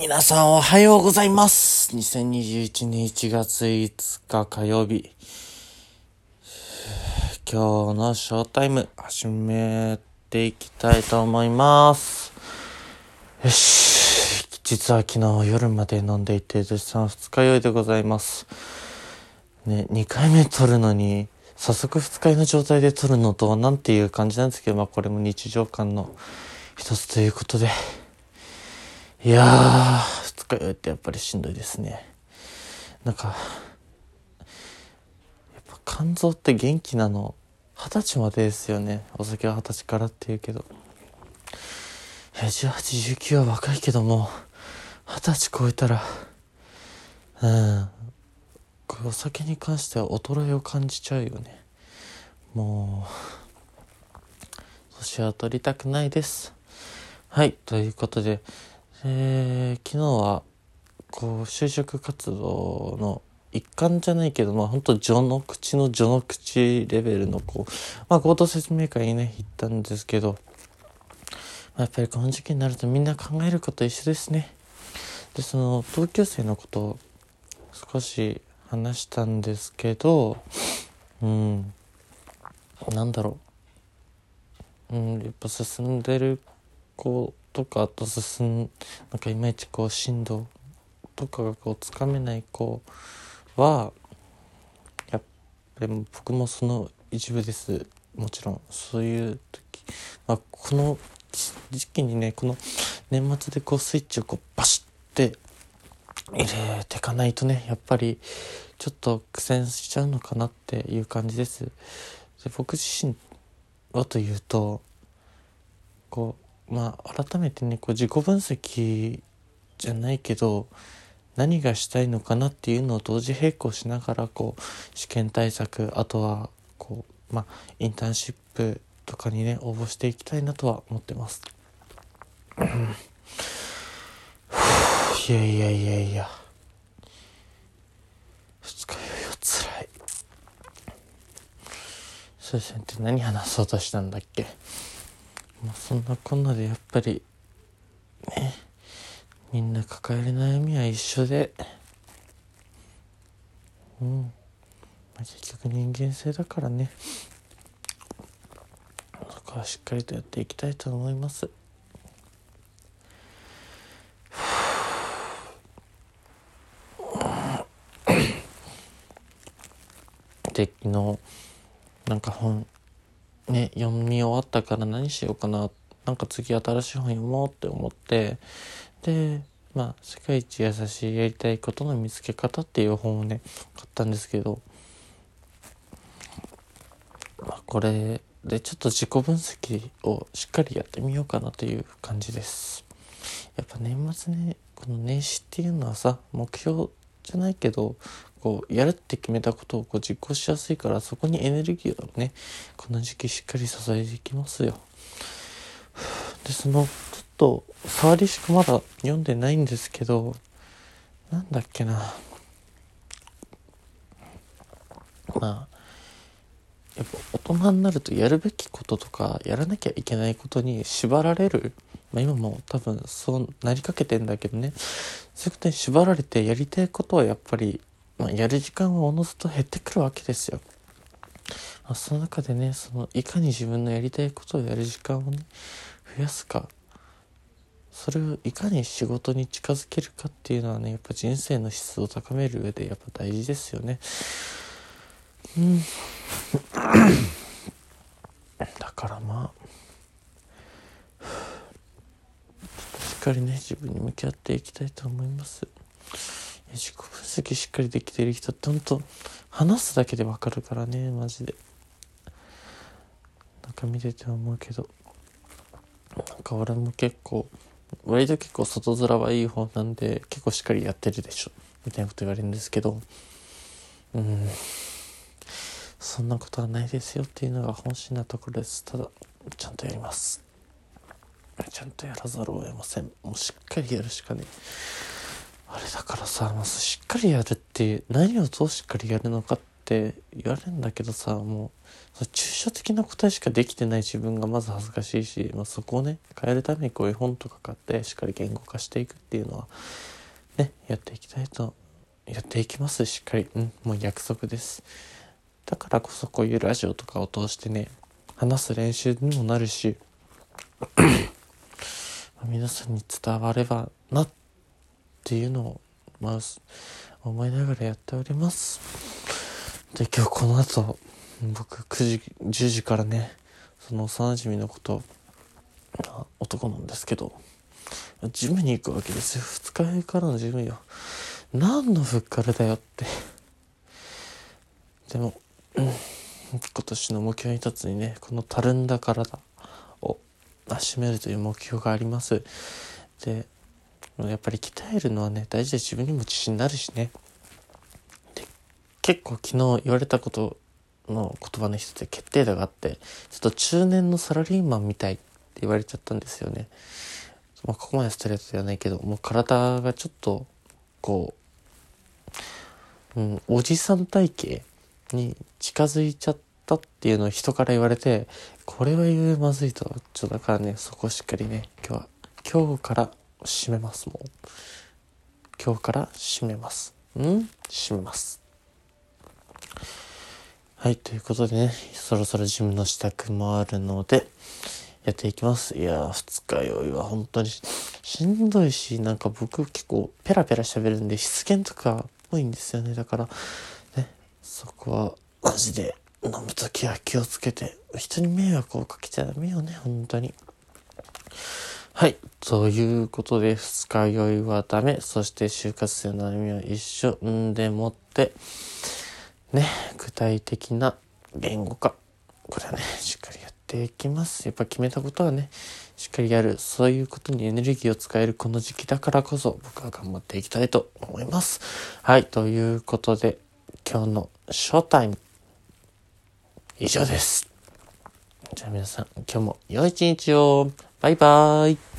皆さんおはようございます。2021年1月5日火曜日。今日のショータイム始めていきたいと思います。よし。実は昨日夜まで飲んでいて絶賛二日酔いでございます。ね、2回目撮るのに、早速二日酔いの状態で撮るのとはなんていう感じなんですけど、まあこれも日常感の一つということで。いやー、二日酔いってやっぱりしんどいですね。なんか、やっぱ肝臓って元気なの、二十歳までですよね。お酒は二十歳からって言うけど。いや、18、19は若いけども、二十歳超えたら、うん、お酒に関しては衰えを感じちゃうよね。もう、年は取りたくないです。はい、ということで、えー、昨日はこう就職活動の一環じゃないけどまあ本当序の口の序の口レベルのこうまあ合同説明会にね行ったんですけど、まあ、やっぱりこの時期になるとみんな考えること一緒ですね。でその同級生のことを少し話したんですけどうんなんだろううんやっぱ進んでる子とかあと進んなんかいまいちこう振動とかがこうつかめない子はやっぱり僕もその一部ですもちろんそういう時、まあ、この時期にねこの年末でこうスイッチをこうバシッて入れていかないとねやっぱりちょっと苦戦しちゃうのかなっていう感じです。で僕自身はというとこうまあ改めてねこう自己分析じゃないけど何がしたいのかなっていうのを同時並行しながらこう試験対策あとはこうまあインターンシップとかにね応募していきたいなとは思ってます。いやいやいやいや。二日酔いはつらい。そうですね。って何話そうとしたんだっけ？まあ、そんなこんなでやっぱりねみんな抱える悩みは一緒で。うん、まあ、結局人間性だからね。そこはしっかりとやっていきたいと思います。で昨日なんか本ね読み終わったから何しようかな。なんか次新しい本読もうって思って。でまあ「世界一優しいやりたいことの見つけ方」っていう本をね買ったんですけど、まあ、これでちょっと自己分析をしっかりやってみようかなという感じです。やっぱ年末ねこの年始っていうのはさ目標じゃないけどこうやるって決めたことをこう実行しやすいからそこにエネルギーをねこの時期しっかり支えていきますよ。でそのちょっと触りしかまだ読んでないんですけどなんだっけな。まあやっぱ大人になるとやるべきこととかやらなきゃいけないことに縛られるまあ、今も多分そうなりかけてんだけどねそういうことに縛られてやりたいことはやっぱりまあ、やる時間はおのずと減ってくるわけですよ。まあ、その中でねそのいかに自分のやりたいことをやる時間をね増やすかそれをいかに仕事に近づけるかっていうのはねやっぱ人生の質を高める上でやっぱ大事ですよね。うんだからまあしっかりね自分に向き合っていきたいと思います。自己分析しっかりできてる人ってほんと話すだけでわかるからねマジで。なんか見てて思うけど。なんか俺も結構割と結構外面はいい方なんで結構しっかりやってるでしょ。みたいなこと言われるんですけど。うん。そんなことはないですよっていうのが本心なところです。ただちゃんとやります。ちゃんとやらざるを得ません。もうしっかりやるしかねあれだからさまずしっかりやるって何をどうしっかりやるのかっって言われるんだけどさもう抽象的な答えしかできてない自分がまず恥ずかしいし、まあ、そこをね変えるためにこういう本とか買ってしっかり言語化していくっていうのはねやっていきたいとやっていきます。しっかり。うんもう約束です。だからこそこういうラジオとかを通してね話す練習にもなるし 皆さんに伝わればなっていうのをまあ思いながらやっております。で今日この後僕9時10時からねその幼馴染のこと男なんですけどジムに行くわけですよ。二日酔いからのジムよ。何のふっかるだよって。でも、うん、今年の目標一つにねこのたるんだ体を締めるという目標があります。でやっぱり鍛えるのはね大事で自分にも自信になるしね。で結構昨日言われたことの言葉の一つで決定打があってちょっと中年のサラリーマンみたいって言われちゃったんですよね、まあ、ここまでストレートではないけどもう体がちょっとこう、うん、おじさん体型に近づいちゃったっていうのを人から言われてこれは言うまずいと。ちょっとだからねそこしっかりね今日は今日から閉めますもう今日から閉めます。ん？閉めます。はいということでねそろそろジムの支度もあるのでやっていきます。いや二日酔いは本当にしんどいしなんか僕結構ペラペラ喋るんで失言とか多いんですよね。だからそこはマジで飲む時は気をつけて人に迷惑をかけちゃダメよね本当にはい。ということで、二日酔いはダメ。そして、就活生の悩みは一緒。んでもって、ね、具体的な言語化。これはね、しっかりやっていきます。やっぱ決めたことはね、しっかりやる。そういうことにエネルギーを使えるこの時期だからこそ、僕は頑張っていきたいと思います。はい。ということで、今日のショータイム、以上です。じゃあ皆さん、今日も良い一日を。バイバーイ。